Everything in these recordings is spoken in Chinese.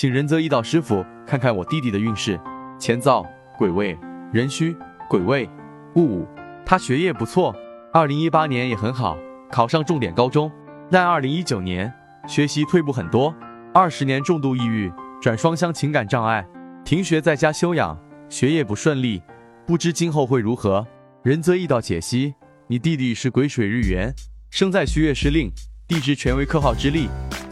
请仁泽一道师傅看看我弟弟的运势。乾燥癸未壬戌癸未戊午，他学业不错，二零一八年也很好，考上重点高中。但二零一九年学习退步很多，二十年重度抑郁转双向情感障碍，停学在家休养，学业不顺利，不知今后会如何。仁泽一道解析：你弟弟是癸水日元，生在戌月失令，地支全为克耗之力，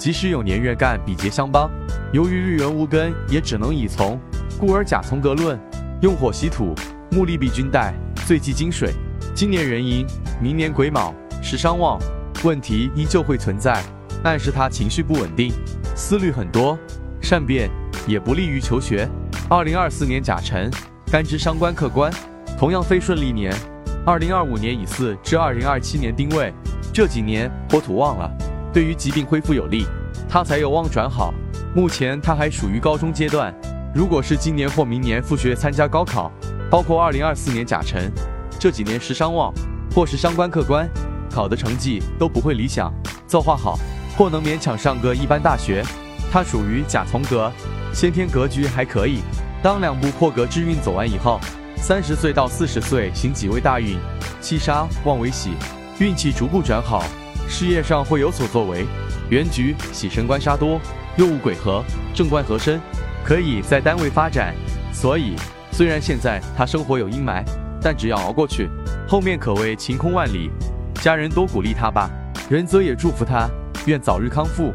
即使有年月干比劫相帮，由于日元无根，也只能以从。故而甲从格论，用火喜土，木利必君带，最忌金水。今年壬寅，明年癸卯，时伤旺，问题依旧会存在，暗示他情绪不稳定，思虑很多，善变，也不利于求学。二零二四年甲辰，干支伤官克官，同样非顺利年。二零二五年乙巳至二零二七年丁未，这几年火土旺了，对于疾病恢复有利，他才有望转好。目前他还属于高中阶段。如果是今年或明年复学参加高考，包括二零二四年甲辰，这几年时伤旺，或是伤官克官，考的成绩都不会理想。造化好，或能勉强上个一般大学。他属于甲从格，先天格局还可以。当两步破格之运走完以后，三十岁到四十岁行几位大运，七杀旺为喜，运气逐步转好，事业上会有所作为。原局喜神官杀多，又无鬼合，正官合身。可以在单位发展，所以虽然现在他生活有阴霾，但只要熬过去，后面可谓晴空万里。家人多鼓励他吧，仁泽也祝福他，愿早日康复。